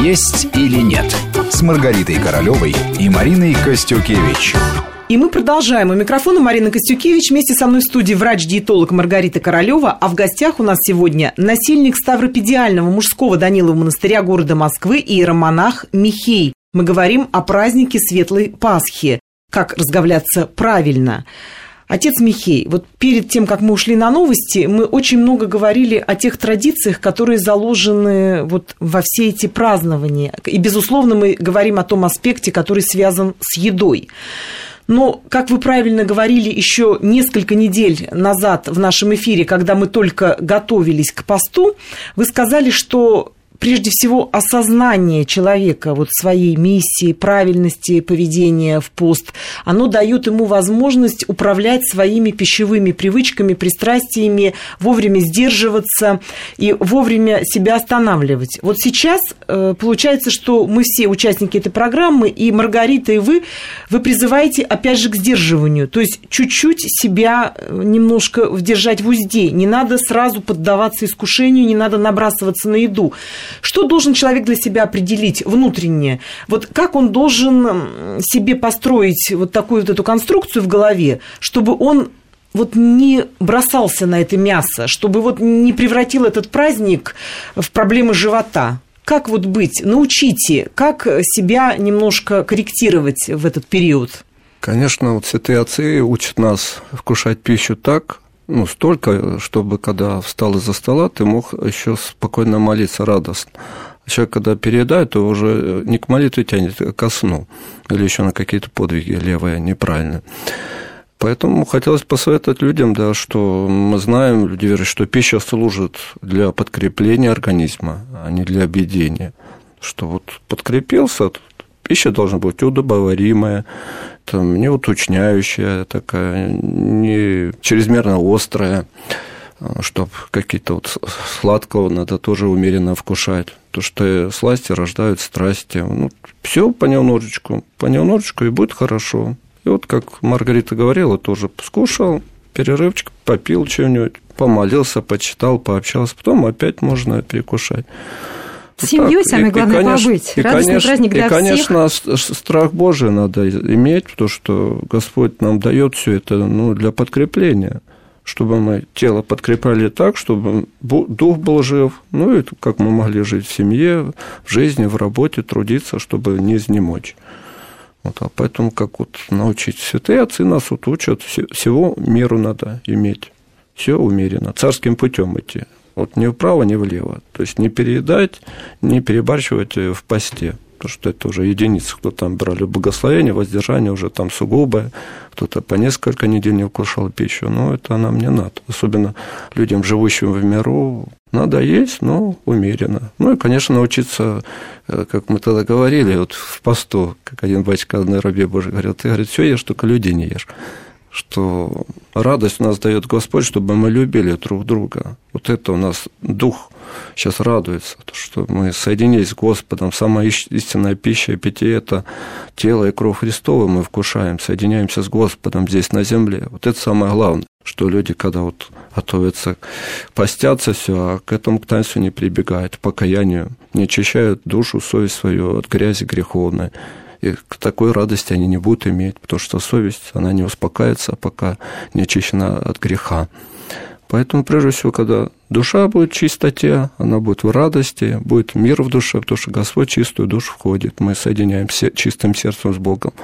«Есть или нет» с Маргаритой Королевой и Мариной Костюкевич. И мы продолжаем. У микрофона Марина Костюкевич. Вместе со мной в студии врач-диетолог Маргарита Королева. А в гостях у нас сегодня насильник Ставропедиального мужского Данилова монастыря города Москвы и иеромонах Михей. Мы говорим о празднике Светлой Пасхи. Как разговляться правильно. Отец Михей, вот перед тем, как мы ушли на новости, мы очень много говорили о тех традициях, которые заложены вот во все эти празднования. И, безусловно, мы говорим о том аспекте, который связан с едой. Но, как вы правильно говорили еще несколько недель назад в нашем эфире, когда мы только готовились к посту, вы сказали, что прежде всего осознание человека вот своей миссии, правильности поведения в пост, оно дает ему возможность управлять своими пищевыми привычками, пристрастиями, вовремя сдерживаться и вовремя себя останавливать. Вот сейчас э, получается, что мы все участники этой программы, и Маргарита, и вы, вы призываете опять же к сдерживанию, то есть чуть-чуть себя э, немножко держать в узде, не надо сразу поддаваться искушению, не надо набрасываться на еду. Что должен человек для себя определить внутренне? Вот как он должен себе построить вот такую вот эту конструкцию в голове, чтобы он вот не бросался на это мясо, чтобы вот не превратил этот праздник в проблемы живота? Как вот быть? Научите, как себя немножко корректировать в этот период? Конечно, вот святые отцы учат нас вкушать пищу так, ну, столько, чтобы когда встал из-за стола, ты мог еще спокойно молиться радостно. Человек, когда переедает, то уже не к молитве тянет, а ко сну. Или еще на какие-то подвиги левые, неправильные. Поэтому хотелось посоветовать людям, да, что мы знаем, люди верят, что пища служит для подкрепления организма, а не для объедения. Что вот подкрепился, пища должна быть удобоваримая, там, не уточняющая такая, не чрезмерно острая, чтобы какие-то вот сладкого надо тоже умеренно вкушать. То, что сласти рождают страсти. Ну, все понемножечку, понемножечку, и будет хорошо. И вот, как Маргарита говорила, тоже скушал, перерывчик, попил что-нибудь, помолился, почитал, пообщался, потом опять можно перекушать. С семьей так. самое главное и, конечно, побыть. И, Радостный конечно, праздник для и, конечно, всех. страх Божий надо иметь, потому что Господь нам дает все это ну, для подкрепления чтобы мы тело подкрепляли так, чтобы дух был жив, ну и как мы могли жить в семье, в жизни, в работе, трудиться, чтобы не изнемочь. Вот, а поэтому как вот научить святые отцы нас вот учат, всего меру надо иметь, все умеренно, царским путем идти. Вот ни вправо, ни влево. То есть не переедать, не перебарщивать в посте. Потому что это уже единицы, кто там брали благословение, воздержание уже там сугубое, кто-то по несколько недель не вкушал пищу, но это нам не надо. Особенно людям, живущим в миру, надо есть, но умеренно. Ну и, конечно, научиться, э, как мы тогда говорили, вот в посту, как один батька одной рабе Божий говорил, ты, говорит, все ешь, только людей не ешь что радость у нас дает Господь, чтобы мы любили друг друга. Вот это у нас дух сейчас радуется, что мы соединились с Господом. Самая истинная пища и питье – это тело и кровь Христова мы вкушаем, соединяемся с Господом здесь на земле. Вот это самое главное, что люди, когда вот готовятся, постятся все, а к этому к танцу не прибегают, покаянию, не очищают душу, совесть свою от грязи греховной и такой радости они не будут иметь, потому что совесть, она не успокаивается, пока не очищена от греха. Поэтому, прежде всего, когда душа будет в чистоте, она будет в радости, будет мир в душе, потому что Господь чистую душу входит. Мы соединяемся чистым сердцем с Богом.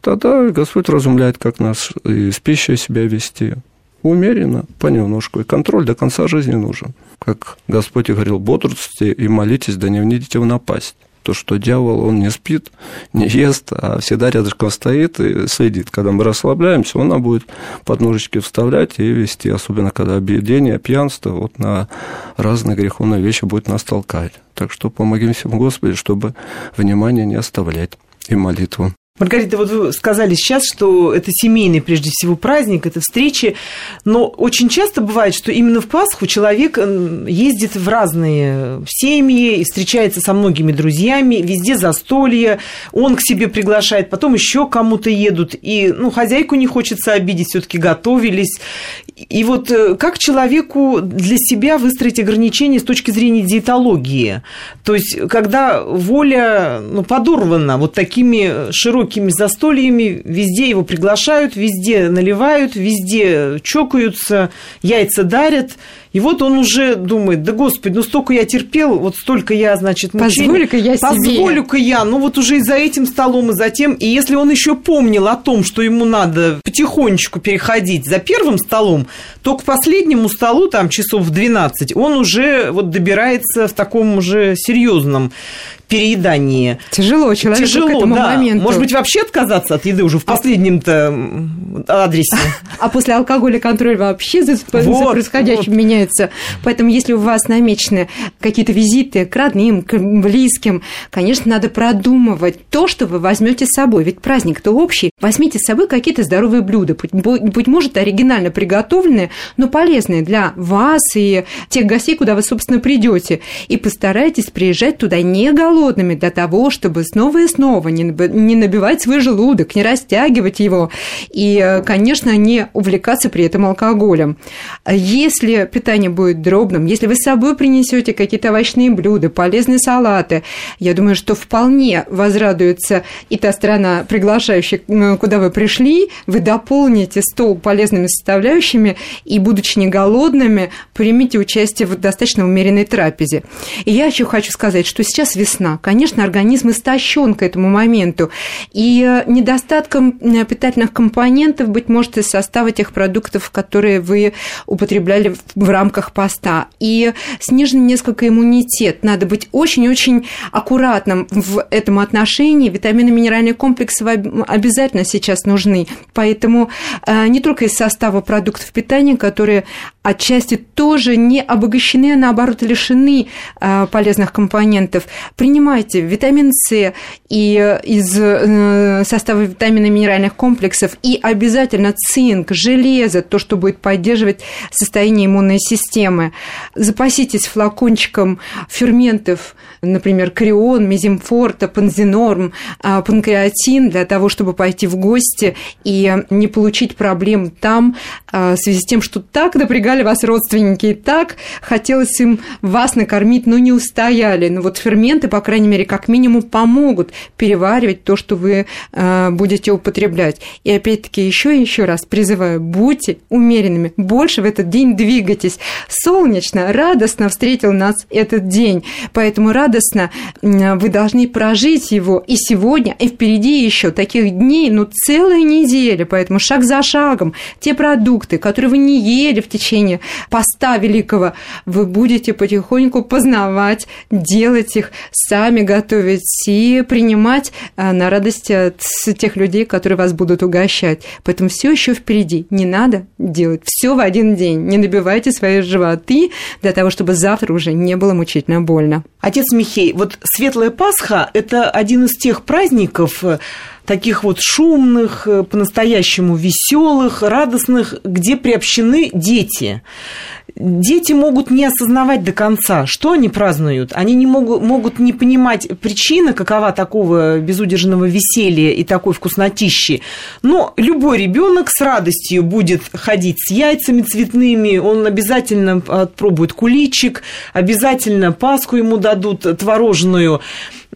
Тогда Господь разумляет, как нас и с пищей себя вести. Умеренно, понемножку. И контроль до конца жизни нужен. Как Господь и говорил, бодрствуйте и молитесь, да не внидите в напасть то, что дьявол, он не спит, не ест, а всегда рядышком стоит и следит. Когда мы расслабляемся, он нам будет под ножички вставлять и вести, особенно когда объедение, пьянство, вот на разные греховные вещи будет нас толкать. Так что помогимся Господи, чтобы внимание не оставлять и молитву. Маргарита, вот вы сказали сейчас, что это семейный, прежде всего, праздник, это встречи, но очень часто бывает, что именно в Пасху человек ездит в разные семьи и встречается со многими друзьями, везде застолье, он к себе приглашает, потом еще кому-то едут, и ну, хозяйку не хочется обидеть, все таки готовились, И вот э, как человеку для себя выстроить ограничения с точки зрения диетологии? То есть, когда воля ну, подорвана вот такими широкими застольями, везде его приглашают, везде наливают, везде чокаются, яйца дарят – и вот он уже думает, да господи, ну столько я терпел, вот столько я, значит, мучений. Позволю-ка я себе. Позволю-ка я, ну вот уже и за этим столом, и за тем. И если он еще помнил о том, что ему надо потихонечку переходить за первым столом, то к последнему столу, там часов в 12, он уже вот добирается в таком уже серьезном переедании. Тяжело человеку Тяжело, к этому да. моменту. Может быть, вообще отказаться от еды уже в а последнем-то адресе. А после алкоголя контроль вообще за, вот, происходящим вот. меняется. Поэтому, если у вас намечены какие-то визиты к родным, к близким, конечно, надо продумывать то, что вы возьмете с собой. Ведь праздник-то общий. Возьмите с собой какие-то здоровые блюда. Быть может, оригинально приготовленные, но полезные для вас и тех гостей, куда вы, собственно, придете. И постарайтесь приезжать туда не голодными голодными для того, чтобы снова и снова не набивать свой желудок, не растягивать его и, э, конечно, не увлекаться при этом алкоголем. Если питание будет дробным, если вы с собой принесете какие-то овощные блюда, полезные салаты, я думаю, что вполне возрадуется и та страна, приглашающая, куда вы пришли, вы дополните стол полезными составляющими и, будучи не голодными, примите участие в достаточно умеренной трапезе. И я еще хочу сказать, что сейчас весна, вкусно. Конечно, организм истощен к этому моменту. И э, недостатком э, питательных компонентов, быть может, из состава тех продуктов, которые вы употребляли в рамках поста. И снижен несколько иммунитет. Надо быть очень-очень аккуратным в этом отношении. Витамины, минеральные комплексы обязательно сейчас нужны. Поэтому э, не только из состава продуктов питания, которые отчасти тоже не обогащены, а наоборот лишены полезных компонентов. Принимайте принимайте витамин С и э, из э, состава витаминов минеральных комплексов, и обязательно цинк, железо, то, что будет поддерживать состояние иммунной системы. Запаситесь флакончиком ферментов, например, крион, мезимфорта, панзинорм, а, панкреатин для того, чтобы пойти в гости и не получить проблем там а, в связи с тем, что так напрягали вас родственники, и так хотелось им вас накормить, но не устояли. Ну вот ферменты, по крайней мере, как минимум помогут переваривать то, что вы э, будете употреблять. И опять-таки еще и еще раз призываю, будьте умеренными, больше в этот день двигайтесь. Солнечно, радостно встретил нас этот день, поэтому радостно вы должны прожить его и сегодня, и впереди еще таких дней, ну, целая неделя, поэтому шаг за шагом. Те продукты, которые вы не ели в течение поста великого, вы будете потихоньку познавать, делать их сами сами готовить и принимать а, на радость от тех людей, которые вас будут угощать. Поэтому все еще впереди. Не надо делать все в один день. Не набивайте свои животы для того, чтобы завтра уже не было мучительно больно. Отец Михей, вот Светлая Пасха – это один из тех праздников, таких вот шумных, э, по-настоящему веселых, радостных, где приобщены дети. Дети могут не осознавать до конца, что они празднуют. Они не могут, могут не понимать причины, какова такого безудержного веселья и такой вкуснотищи. Но любой ребенок с радостью будет ходить с яйцами цветными, он обязательно пробует куличик, обязательно Пасху ему дадут творожную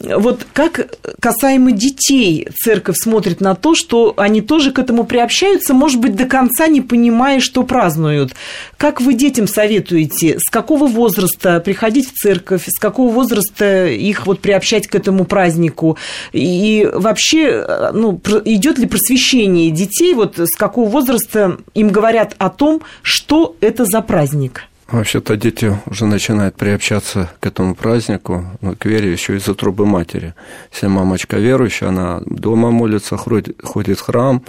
вот как касаемо детей церковь смотрит на то, что они тоже к этому приобщаются, может быть, до конца не понимая, что празднуют. Как вы детям советуете, с какого возраста приходить в церковь, с какого возраста их вот приобщать к этому празднику? И вообще, ну, идет ли просвещение детей, вот с какого возраста им говорят о том, что это за праздник? Вообще-то дети уже начинают приобщаться к этому празднику, ну, к вере еще из-за трубы матери. Если мамочка верующая, она дома молится, ходит, в храм,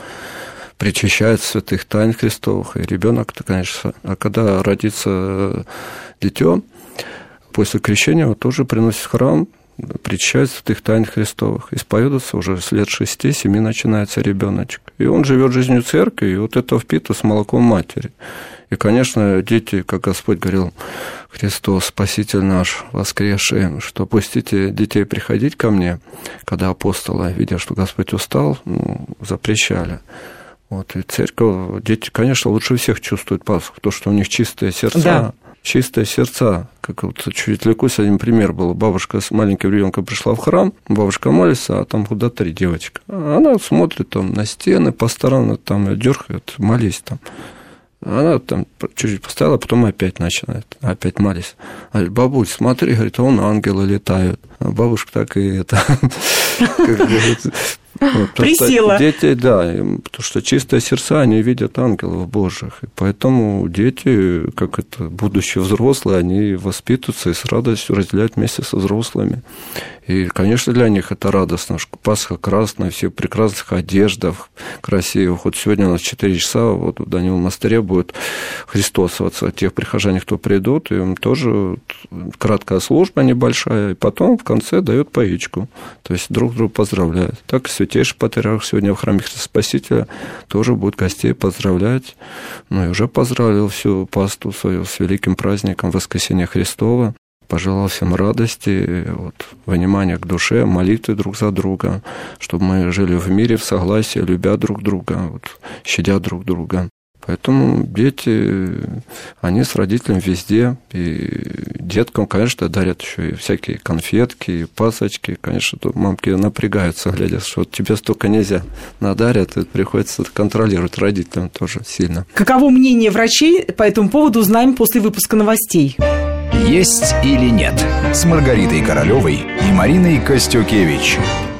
причащает святых тайн Христовых, и ребенок-то, конечно, а когда родится дитё, после крещения его тоже приносит в храм, причащает святых тайн Христовых. Исповедаться уже с лет шести-семи начинается ребеночек. И он живет жизнью церкви, и вот это впито с молоком матери. И, конечно, дети, как Господь говорил, Христос, Спаситель наш, воскресший, что пустите детей приходить ко мне, когда апостолы, видя, что Господь устал, ну, запрещали. Вот, и церковь, дети, конечно, лучше всех чувствуют Пасху, то, что у них чистые сердца. Да. Чистые сердца. Как вот чуть лекусь, один пример был. Бабушка с маленьким ребенком пришла в храм, бабушка молится, а там куда три девочка. Она смотрит там на стены, по сторонам там дергает, молись там. Она там чуть-чуть поставила, потом опять начинает, опять молись. Говорит, бабуль, смотри, говорит, вон ангелы летают. А бабушка так и это, вот, Присела. Дети, да, потому что чистые сердца, они видят ангелов Божьих. И поэтому дети, как это, будущие взрослые, они воспитываются и с радостью разделяют вместе со взрослыми. И, конечно, для них это радостно, Пасха красная, все в прекрасных одеждах, красивых. Вот сегодня у нас 4 часа, вот в Даниловом монастыре будет христосоваться. Тех прихожане, кто придут, им тоже краткая служба небольшая, и потом в конце дают поичку. То есть друг друга поздравляют. Так и Святейший Патриарх сегодня в храме Христа Спасителя тоже будет гостей поздравлять. Ну и уже поздравил всю пасту свою с великим праздником Воскресения Христова пожелал всем радости, вот, внимания к душе, молитвы друг за друга, чтобы мы жили в мире, в согласии, любя друг друга, вот, щадя друг друга. Поэтому дети, они с родителями везде. И деткам, конечно, дарят еще и всякие конфетки, и пасочки. Конечно, тут мамки напрягаются, глядя, что тебе столько нельзя надарят, и приходится контролировать родителям тоже сильно. Каково мнение врачей по этому поводу, узнаем после выпуска новостей. «Есть или нет» с Маргаритой Королевой и Мариной Костюкевич –